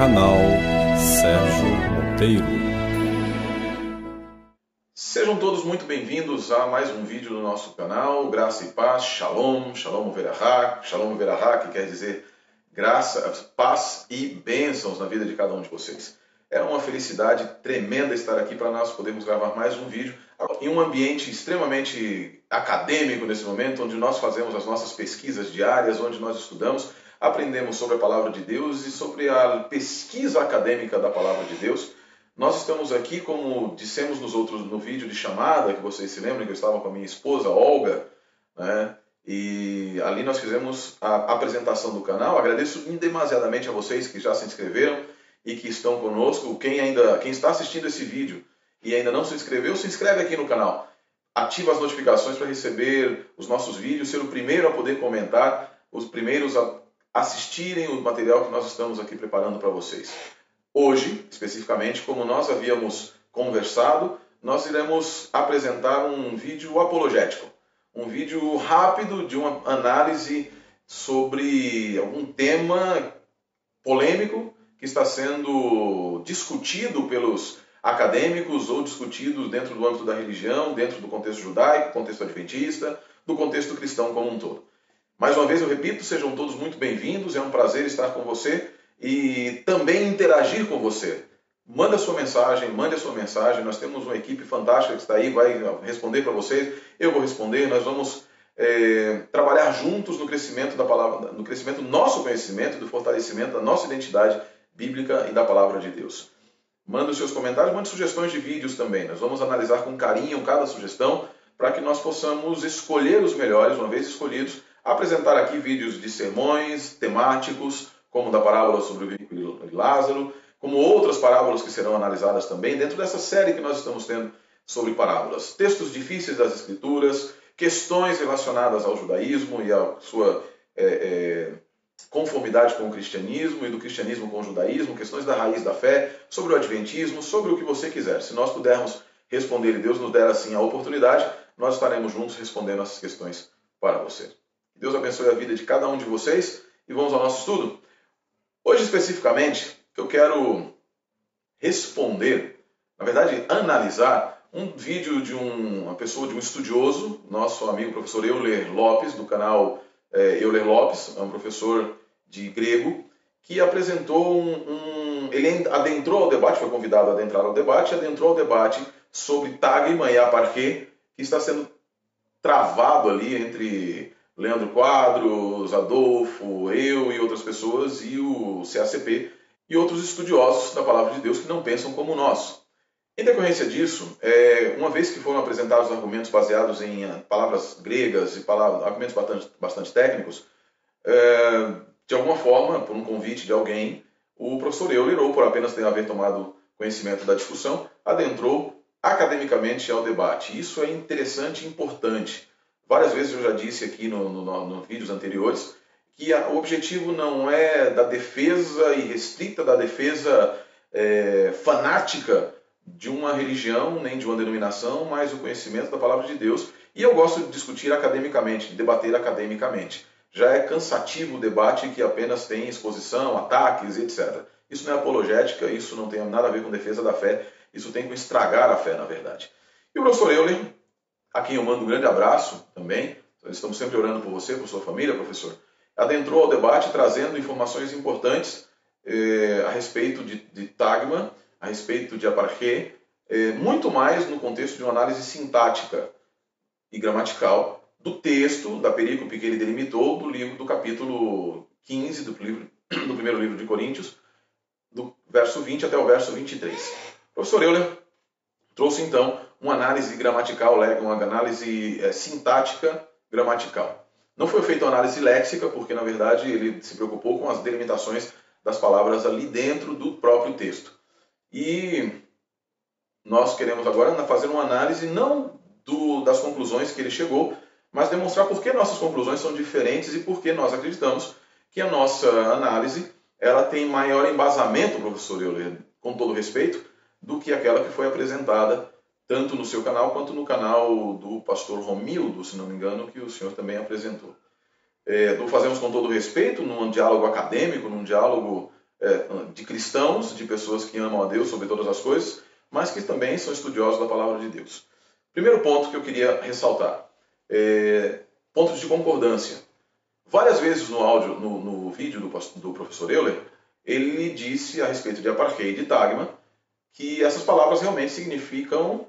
Canal Sérgio Monteiro. Sejam todos muito bem-vindos a mais um vídeo do nosso canal, Graça e Paz, Shalom, Shalom Verahá, Shalom Verahá, que quer dizer graça, paz e bênçãos na vida de cada um de vocês. É uma felicidade tremenda estar aqui para nós podermos gravar mais um vídeo em um ambiente extremamente acadêmico nesse momento, onde nós fazemos as nossas pesquisas diárias, onde nós estudamos, aprendemos sobre a palavra de Deus e sobre a pesquisa acadêmica da palavra de Deus. Nós estamos aqui, como dissemos nos outros no vídeo de chamada, que vocês se lembram que eu estava com a minha esposa Olga, né? E ali nós fizemos a apresentação do canal. Agradeço demasiadamente a vocês que já se inscreveram e que estão conosco. Quem ainda, quem está assistindo esse vídeo e ainda não se inscreveu, se inscreve aqui no canal. Ativa as notificações para receber os nossos vídeos, ser o primeiro a poder comentar, os primeiros a assistirem o material que nós estamos aqui preparando para vocês. Hoje, especificamente, como nós havíamos conversado, nós iremos apresentar um vídeo apologético, um vídeo rápido de uma análise sobre algum tema polêmico que está sendo discutido pelos acadêmicos ou discutidos dentro do âmbito da religião, dentro do contexto judaico, contexto adventista, do contexto cristão como um todo. Mais uma vez eu repito, sejam todos muito bem-vindos, é um prazer estar com você e também interagir com você. Manda sua mensagem, mande a sua mensagem. Nós temos uma equipe fantástica que está aí, vai responder para vocês. Eu vou responder. Nós vamos é, trabalhar juntos no crescimento da palavra, no crescimento do nosso conhecimento, do fortalecimento da nossa identidade bíblica e da palavra de Deus. Manda os seus comentários, mande sugestões de vídeos também. Nós vamos analisar com carinho cada sugestão para que nós possamos escolher os melhores, uma vez escolhidos, apresentar aqui vídeos de sermões temáticos, como da parábola sobre o rico e Lázaro, como outras parábolas que serão analisadas também dentro dessa série que nós estamos tendo sobre parábolas. Textos difíceis das Escrituras, questões relacionadas ao judaísmo e à sua é, é, conformidade com o cristianismo e do cristianismo com o judaísmo, questões da raiz da fé, sobre o adventismo, sobre o que você quiser. Se nós pudermos responder e Deus nos der assim a oportunidade, nós estaremos juntos respondendo essas questões para você. Deus abençoe a vida de cada um de vocês e vamos ao nosso estudo. Hoje especificamente, eu quero responder, na verdade, analisar um vídeo de um, uma pessoa, de um estudioso, nosso amigo professor Euler Lopes, do canal é, Euler Lopes, é um professor de grego, que apresentou um, um, Ele adentrou ao debate, foi convidado a adentrar ao debate, adentrou ao debate sobre Tagma e Aparquê, que está sendo travado ali entre Leandro Quadros, Adolfo, eu e outras pessoas, e o CACP, e outros estudiosos da palavra de Deus que não pensam como nós. Em decorrência disso, é, uma vez que foram apresentados argumentos baseados em ah, palavras gregas e palavras, argumentos bastante, bastante técnicos, é, de alguma forma, por um convite de alguém, o professor Euler, por apenas ter haver tomado conhecimento da discussão, adentrou academicamente ao debate. Isso é interessante e importante. Várias vezes eu já disse aqui no, no, no vídeos anteriores que a, o objetivo não é da defesa irrestrita, da defesa é, fanática de uma religião nem de uma denominação, mas o conhecimento da palavra de Deus. E eu gosto de discutir academicamente, de debater academicamente. Já é cansativo o debate que apenas tem exposição, ataques, etc. Isso não é apologética, isso não tem nada a ver com defesa da fé, isso tem com estragar a fé, na verdade. E o professor Euler, a quem eu mando um grande abraço também, estamos sempre orando por você, por sua família, professor, adentrou ao debate trazendo informações importantes eh, a respeito de, de Tagma, a respeito de Aparché, eh, muito mais no contexto de uma análise sintática e gramatical do texto, da perícope que ele delimitou do livro do capítulo 15 do, livro, do primeiro livro de Coríntios, do verso 20 até o verso 23. O professor Euler trouxe então uma análise gramatical, uma análise é, sintática gramatical. Não foi feita uma análise léxica, porque na verdade ele se preocupou com as delimitações das palavras ali dentro do próprio texto. E nós queremos agora fazer uma análise não do, das conclusões que ele chegou, mas demonstrar por que nossas conclusões são diferentes e por que nós acreditamos que a nossa análise ela tem maior embasamento, professor Euler, com todo respeito, do que aquela que foi apresentada tanto no seu canal quanto no canal do pastor Romildo, se não me engano, que o senhor também apresentou. É, fazemos com todo respeito, num diálogo acadêmico, num diálogo é, de cristãos, de pessoas que amam a Deus sobre todas as coisas, mas que também são estudiosos da palavra de Deus. Primeiro ponto que eu queria ressaltar, é, pontos de concordância. Várias vezes no áudio, no, no vídeo do, do, professor Euler, ele disse a respeito de apartheid e de tagma que essas palavras realmente significam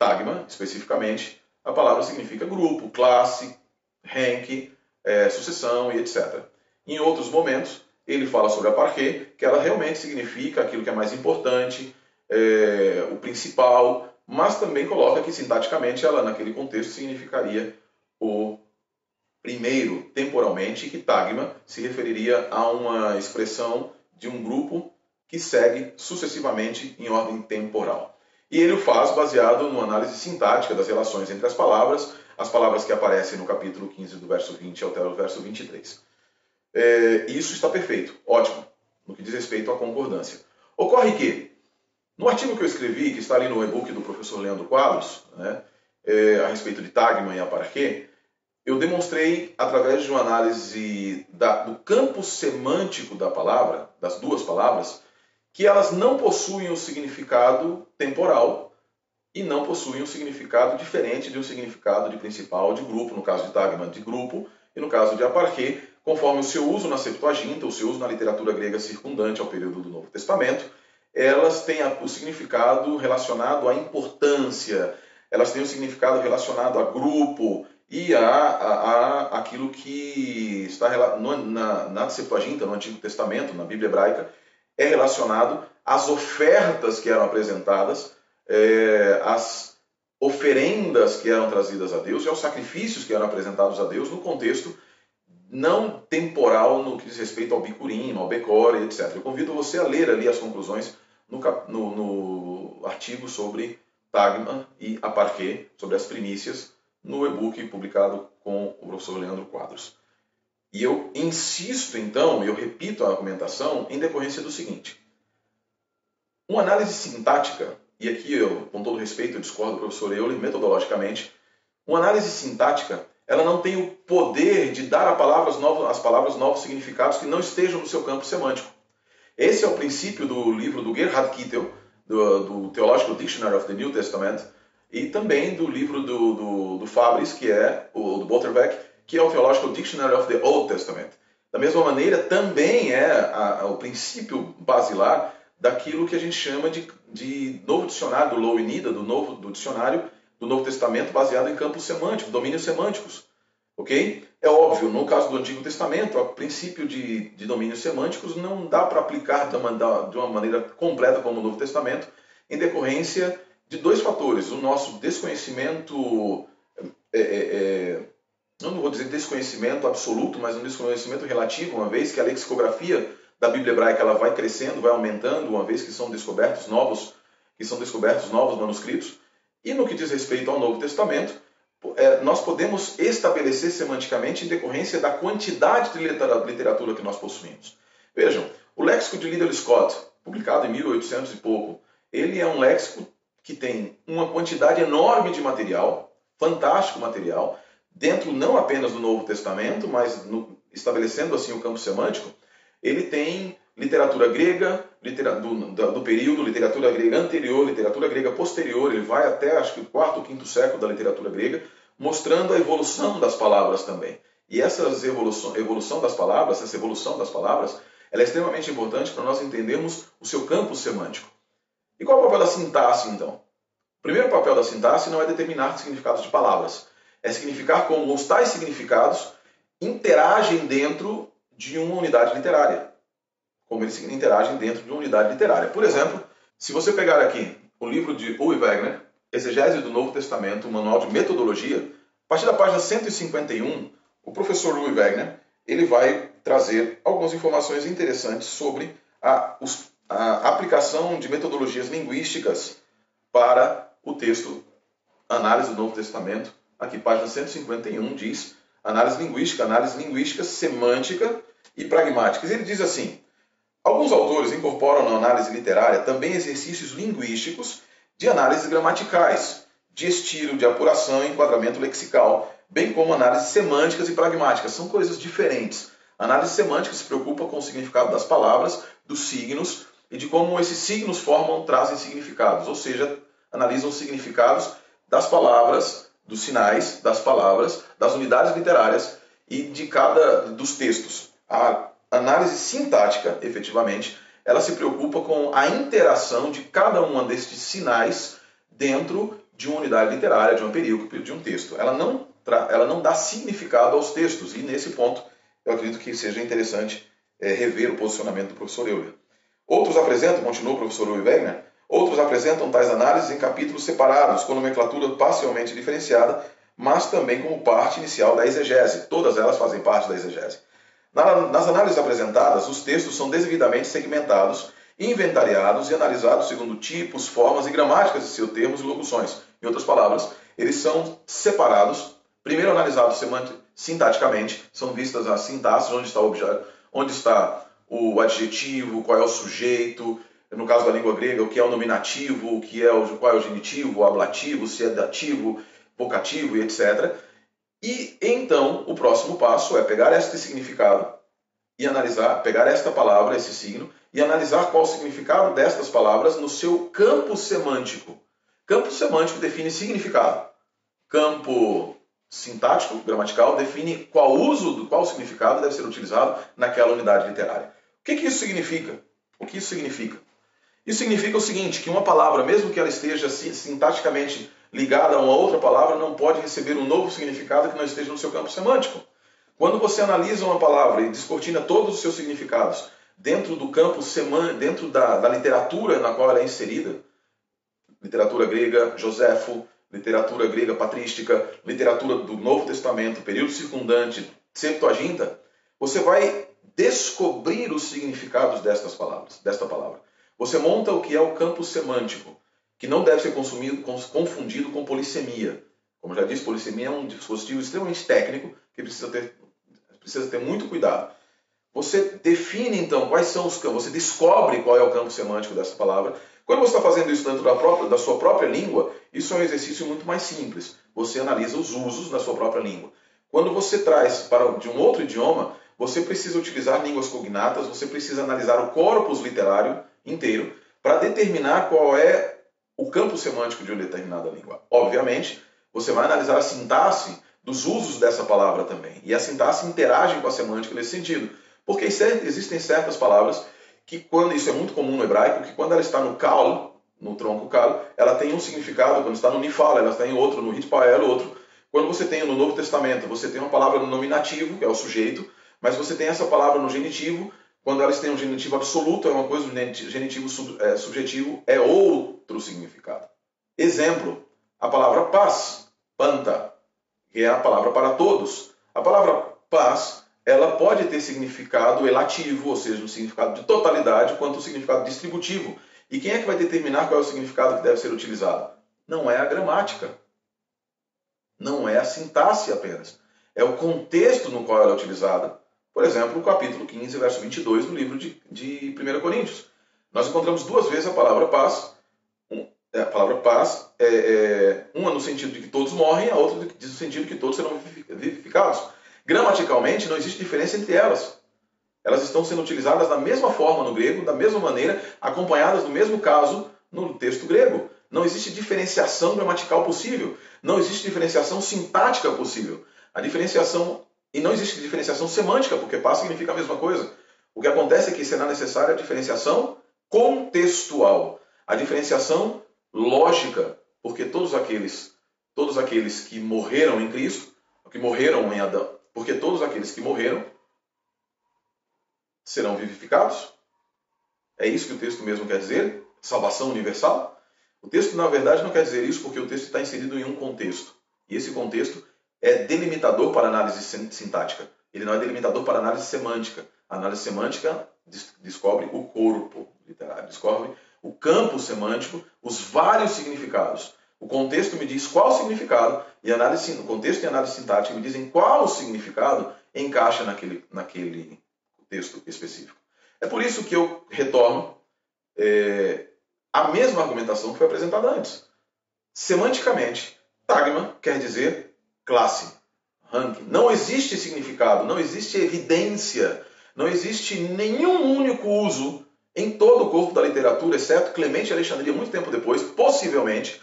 tagma, especificamente, a palavra significa grupo, classe, rank, é, sucessão e etc. Em outros momentos, ele fala sobre a parquet, que ela realmente significa aquilo que é mais importante, é, o principal, mas também coloca que sintaticamente ela, naquele contexto, significaria o primeiro, temporalmente, e que tagma se referiria a uma expressão de um grupo que segue sucessivamente em ordem temporal. E ele o faz baseado numa análise sintática das relações entre as palavras, as palavras que aparecem no capítulo 15, do verso 20 até o verso 23. É, isso está perfeito, ótimo, no que diz respeito à concordância. Ocorre que, no artigo que eu escrevi, que está ali no e-book do professor Leandro Quadros, né, é, a respeito de Tagma e Aparquê, eu demonstrei, através de uma análise da, do campo semântico da palavra, das duas palavras, que elas não possuem um significado temporal e não possuem um significado diferente de um significado de principal de grupo, no caso de Tagma, de grupo, e no caso de Aparquê, conforme o seu uso na Septuaginta, o seu uso na literatura grega circundante ao período do Novo Testamento, elas têm o significado relacionado à importância, elas têm o significado relacionado a grupo e a, a, a aquilo que está na, na Septuaginta, no Antigo Testamento, na Bíblia hebraica, é relacionado às ofertas que eram apresentadas, é, às oferendas que eram trazidas a Deus e aos sacrifícios que eram apresentados a Deus no contexto não temporal no que diz respeito ao bicurim, ao becore, etc. Eu convido você a ler ali as conclusões no, no, no artigo sobre Tagma e Aparquê, sobre as primícias, no e-book publicado com o professor Leandro Quadros. E eu insisto, então, eu repito a argumentação em decorrência do seguinte. Uma análise sintática, e aqui eu, com todo respeito, eu discordo do professor Euler metodologicamente, uma análise sintática, ela não tem o poder de dar a palavras novas, às palavras novos significados que não estejam no seu campo semântico. Esse é o princípio do livro do Gerhard Kittel, do, do Theological Dictionary of the New Testament, e também do livro do, do, do Fabris, que é o do Botterbeck, que é o Theological Dictionary of the Old Testament. Da mesma maneira, também é a, a, o princípio basilar daquilo que a gente chama de, de novo dicionário do Lowenida, do novo do dicionário do Novo Testamento baseado em campos semânticos, domínios semânticos. Ok? É óbvio, no caso do Antigo Testamento, o princípio de, de domínios semânticos não dá para aplicar de uma, de uma maneira completa como o Novo Testamento, em decorrência de dois fatores. O nosso desconhecimento é, é, é não vou dizer desconhecimento absoluto, mas um desconhecimento relativo, uma vez que a lexicografia da Bíblia hebraica ela vai crescendo, vai aumentando, uma vez que são descobertos novos, que são descobertos novos manuscritos. E no que diz respeito ao Novo Testamento, é, nós podemos estabelecer semanticamente em decorrência da quantidade de literatura que nós possuímos. Vejam, o léxico de Liddell Scott, publicado em 1800 e pouco, ele é um léxico que tem uma quantidade enorme de material, fantástico material, dentro não apenas do Novo Testamento, mas no, estabelecendo assim o campo semântico, ele tem literatura grega, do, do, período, literatura grega anterior, literatura grega posterior, ele vai até acho que o quarto quinto século da literatura grega, mostrando a evolução das palavras também. E essa evolução, evolução das palavras, essa evolução das palavras, ela é extremamente importante para nós entendermos o seu campo semântico. E qual é o papel da sintaxe, então? O primeiro papel da sintaxe não é determinar significados de palavras, é significar como os tais significados interagem dentro de uma unidade literária. Como eles interagem dentro de uma unidade literária. Por exemplo, se você pegar aqui o livro de Uwe Wegner, Exegese do Novo Testamento, um manual de metodologia, a partir da página 151, o professor Uwe Wegner ele vai trazer algumas informações interessantes sobre a, a aplicação de metodologias linguísticas para o texto Análise do Novo Testamento aqui página 151 diz análise linguística, análise linguística semântica e pragmática. Ele diz assim: alguns autores incorporam na análise literária também exercícios linguísticos de análises gramaticais, de estilo, de apuração e enquadramento lexical, bem como análises semânticas e pragmáticas. São coisas diferentes. A análise semântica se preocupa com o significado das palavras, dos signos e de como esses signos formam, trazem significados, ou seja, analisam os significados das palavras, dos sinais das palavras, das unidades literárias e de cada dos textos. A análise sintática, efetivamente, ela se preocupa com a interação de cada um destes sinais dentro de uma unidade literária, de uma perícope, de um texto. Ela não, ela não dá significado aos textos, e nesse ponto eu acredito que seja interessante é, rever o posicionamento do professor Euler. Outros apresentam, continua o professor Euler Wegner, outros apresentam tais análises em capítulos separados, com nomenclatura parcialmente diferenciada, mas também como parte inicial da exegese. Todas elas fazem parte da exegese. Nas análises apresentadas, os textos são devidamente segmentados, inventariados e analisados segundo tipos, formas e gramáticas de seus termos e locuções. Em outras palavras, eles são separados, primeiro analisados sintaticamente, são vistas as sintaxes, onde está o objeto, onde está o adjetivo, qual é o sujeito, no caso da língua grega, o que é o nominativo, o que é o, qual é o genitivo, o ablativo, se é dativo, vocativo e etc. E então o próximo passo é pegar este significado e analisar, pegar esta palavra, esse signo, e analisar qual o significado destas palavras no seu campo semântico. Campo semântico define significado. Campo sintático, gramatical, define qual uso, do qual significado deve ser utilizado naquela unidade literária. O que, que isso significa? O que isso significa? Isso significa o seguinte, que uma palavra, mesmo que ela esteja sintaticamente ligada a uma outra palavra não pode receber um novo significado que não esteja no seu campo semântico. Quando você analisa uma palavra e descortina todos os seus significados dentro do campo semântico, dentro da, da literatura na qual ela é inserida, literatura grega, Joséfo, literatura grega patrística, literatura do Novo Testamento, período circundante, Septuaginta, você vai descobrir os significados destas palavras, desta palavra. Você monta o que é o campo semântico que não deve ser consumido, confundido com polissemia. Como já disse, polissemia é um dispositivo extremamente técnico que precisa ter, precisa ter muito cuidado. Você define então quais são os campos, você descobre qual é o campo semântico dessa palavra. Quando você está fazendo isso dentro da, própria, da sua própria língua, isso é um exercício muito mais simples. Você analisa os usos da sua própria língua. Quando você traz para de um outro idioma, você precisa utilizar línguas cognatas, você precisa analisar o corpus literário inteiro para determinar qual é o campo semântico de uma determinada língua. Obviamente, você vai analisar a sintaxe dos usos dessa palavra também. E a sintaxe interage com a semântica nesse sentido. Porque existem certas palavras que, quando isso é muito comum no hebraico, que quando ela está no kal, no tronco kal, ela tem um significado, quando está no nifal, ela tem outro, no hitpael, outro. Quando você tem no Novo Testamento, você tem uma palavra no nominativo, que é o sujeito, mas você tem essa palavra no genitivo, quando elas têm um genitivo absoluto, é uma coisa, o genitivo sub, é, subjetivo é outro significado. Exemplo, a palavra paz, panta, que é a palavra para todos. A palavra paz, ela pode ter significado elativo, ou seja, um significado de totalidade, quanto um significado distributivo. E quem é que vai determinar qual é o significado que deve ser utilizado? Não é a gramática. Não é a sintaxe apenas. É o contexto no qual ela é utilizada por exemplo, o capítulo 15, verso 22 do livro de, de 1 Coríntios. Nós encontramos duas vezes a palavra paz. Um, é, a palavra paz, é, é, uma no sentido de que todos morrem, a outra no sentido de que todos serão vivificados. Gramaticalmente, não existe diferença entre elas. Elas estão sendo utilizadas da mesma forma no grego, da mesma maneira, acompanhadas do mesmo caso no texto grego. Não existe diferenciação gramatical possível. Não existe diferenciação sintática possível. A diferenciação e não existe diferenciação semântica, porque paz significa a mesma coisa. O que acontece é que será necessária a diferenciação contextual, a diferenciação lógica, porque todos aqueles, todos aqueles que morreram em Cristo, que morreram em Adão, porque todos aqueles que morreram serão vivificados. É isso que o texto mesmo quer dizer? Salvação universal? O texto, na verdade, não quer dizer isso porque o texto está inserido em um contexto. E esse contexto é delimitador para análise sintática. Ele não é delimitador para análise semântica. A análise semântica descobre o corpo literário, descobre o campo semântico, os vários significados. O contexto me diz qual significado e análise, o contexto e análise sintática me dizem qual significado encaixa naquele, naquele texto específico. É por isso que eu retorno é, a mesma argumentação que foi apresentada antes. Semanticamente, tagma quer dizer classe, ranking. Não existe significado, não existe evidência, não existe nenhum único uso em todo o corpo da literatura, exceto Clemente Alexandria, muito tempo depois, possivelmente,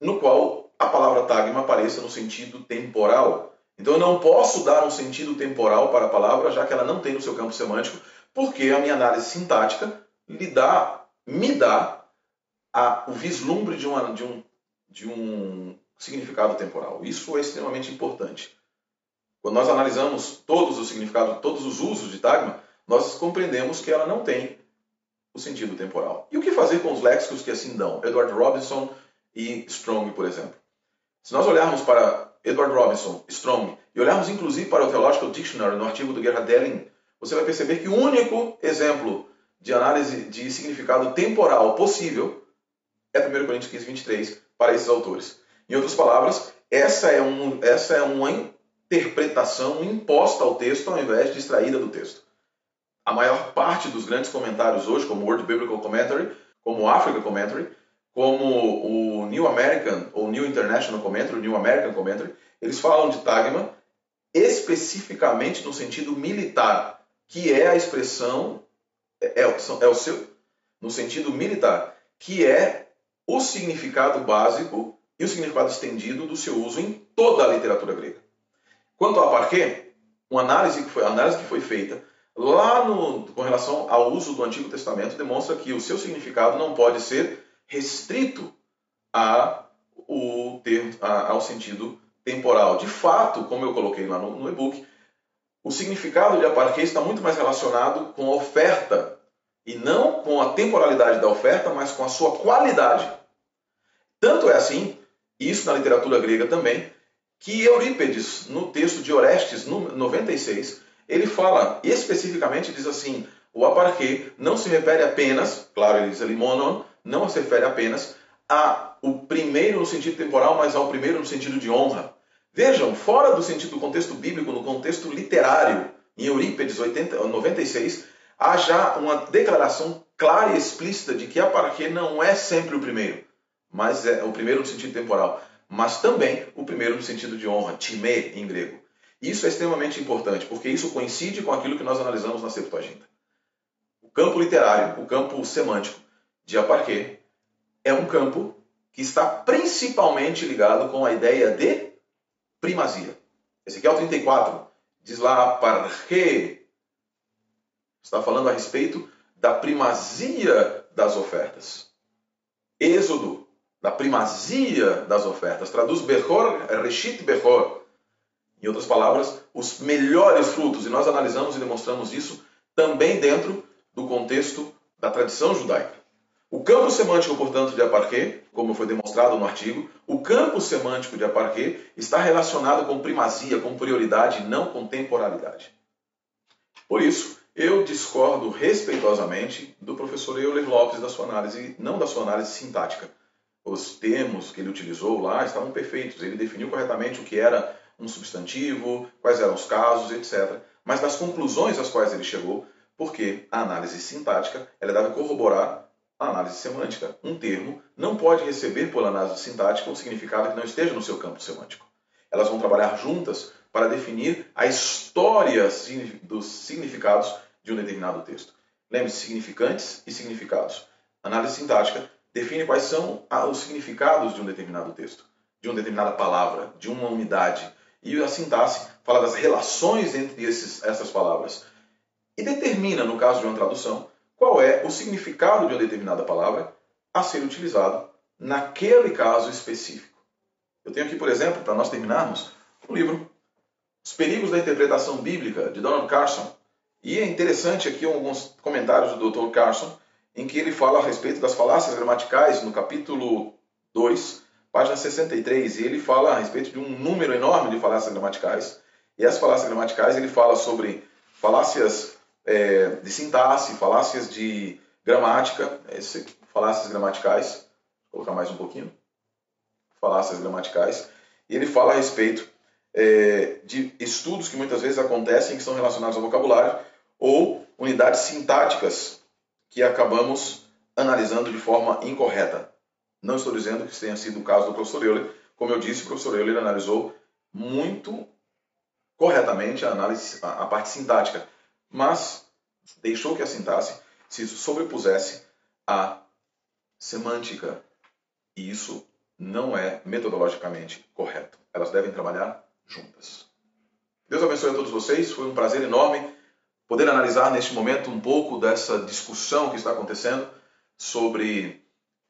no qual a palavra tagma apareça no sentido temporal. Então eu não posso dar um sentido temporal para a palavra, já que ela não tem no seu campo semântico, porque a minha análise sintática lhe dá, me dá a, o vislumbre de, uma, de, um, de um significado temporal. Isso é extremamente importante. Quando nós analisamos todos os significados, todos os usos de tagma, nós compreendemos que ela não tem o sentido temporal. E o que fazer com os léxicos que assim dão? Edward Robinson e Strong, por exemplo. Se nós olharmos para Edward Robinson, Strong, e olharmos inclusive para o Theological Dictionary, no artigo do Gerhard Delling, você vai perceber que o único exemplo de análise de significado temporal possível é 1 Coríntios 15, 23, para esses autores. Em outras palavras, essa é, um, essa é uma interpretação imposta ao texto ao invés de extraída do texto. A maior parte dos grandes comentários hoje, como o World Biblical Commentary, como o Africa Commentary, como o New American ou New International Commentary, New American Commentary, eles falam de tagma especificamente no sentido militar, que é a expressão é, é, é o seu no sentido militar, que é o significado básico e o significado estendido do seu uso em toda a literatura grega. Quanto ao parquê, uma análise que foi, análise que foi feita lá no, com relação ao uso do Antigo Testamento demonstra que o seu significado não pode ser restrito a, o ter, a, ao sentido temporal. De fato, como eu coloquei lá no, no e-book, o significado de aparquê está muito mais relacionado com a oferta e não com a temporalidade da oferta, mas com a sua qualidade. Tanto é assim, isso na literatura grega também, que Eurípedes, no texto de Orestes, no 96, ele fala especificamente, diz assim, o aparquê não se refere apenas, claro, ele diz ali monon, não se refere apenas a o primeiro no sentido temporal, mas ao primeiro no sentido de honra. Vejam, fora do sentido do contexto bíblico, no contexto literário, em Eurípedes 80, 96, há já uma declaração clara e explícita de que a parquê não é sempre o primeiro, mas é o primeiro no sentido temporal, mas também o primeiro no sentido de honra, time em grego. Isso é extremamente importante, porque isso coincide com aquilo que nós analisamos na Septuaginta. O campo literário, o campo semântico de aparquê, é um campo que está principalmente ligado com a ideia de primazia. Ezequiel 34 diz lá, parquê, está falando a respeito da primazia das ofertas. Êxodo, da primazia das ofertas. Traduz Bechor, Reshit Bechor. Em outras palavras, os melhores frutos. E nós analisamos e demonstramos isso também dentro do contexto da tradição judaica. O campo semântico, portanto, de aparquê, como foi demonstrado no artigo, o campo semântico de aparquê está relacionado com primazia, com prioridade, não com temporalidade. Por isso, eu discordo respeitosamente do professor Euler Lopes da sua análise, não da sua análise sintática. Os termos que ele utilizou lá estavam perfeitos. Ele definiu corretamente o que era um substantivo, quais eram os casos, etc. Mas das conclusões às quais ele chegou, porque a análise sintática ela deve corroborar a análise semântica. Um termo não pode receber pela análise sintática um significado que não esteja no seu campo semântico. Elas vão trabalhar juntas para definir a história dos significados de um determinado texto. Lembre-se, significantes e significados. Análise sintática define quais são os significados de um determinado texto, de uma determinada palavra, de uma unidade. E a sintaxe fala das relações entre esses, essas palavras. E determina, no caso de uma tradução, qual é o significado de uma determinada palavra a ser utilizado naquele caso específico. Eu tenho aqui, por exemplo, para nós terminarmos, um livro, Os Perigos da Interpretação Bíblica, de Donald Carson. E é interessante aqui alguns comentários do Dr. Carson, em que ele fala a respeito das falácias gramaticais, no capítulo 2, página 63, e ele fala a respeito de um número enorme de falácias gramaticais. E as falácias gramaticais ele fala sobre falácias é, de sintaxe, falácias de gramática, esse, falácias gramaticais, vou colocar mais um pouquinho, falácias gramaticais, e ele fala a respeito é, de estudos que muitas vezes acontecem que são relacionados ao vocabulário ou unidades sintáticas que acabamos analisando de forma incorreta. Não estou dizendo que tenha sido o caso do professor Euler. Como eu disse, o professor Euler analisou muito corretamente a análise, a, a parte sintática, mas deixou que a sintaxe se sobrepusesse à semântica. E isso não é metodologicamente correto. Elas devem trabalhar juntas. Deus abençoe a todos vocês. Foi um prazer enorme poder analisar neste momento um pouco dessa discussão que está acontecendo sobre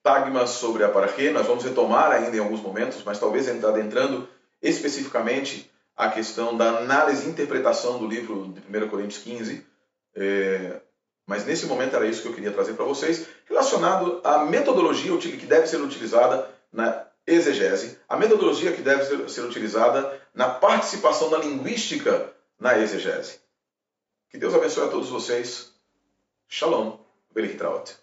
Tagma, sobre a Paraquê. Nós vamos retomar ainda em alguns momentos, mas talvez adentrando especificamente a questão da análise e interpretação do livro de 1 Coríntios 15. É, mas nesse momento era isso que eu queria trazer para vocês, relacionado à metodologia que deve ser utilizada na exegese, a metodologia que deve ser utilizada na participação da linguística na exegese. Que Deus abençoe a todos vocês. Shalom. Belichtraut.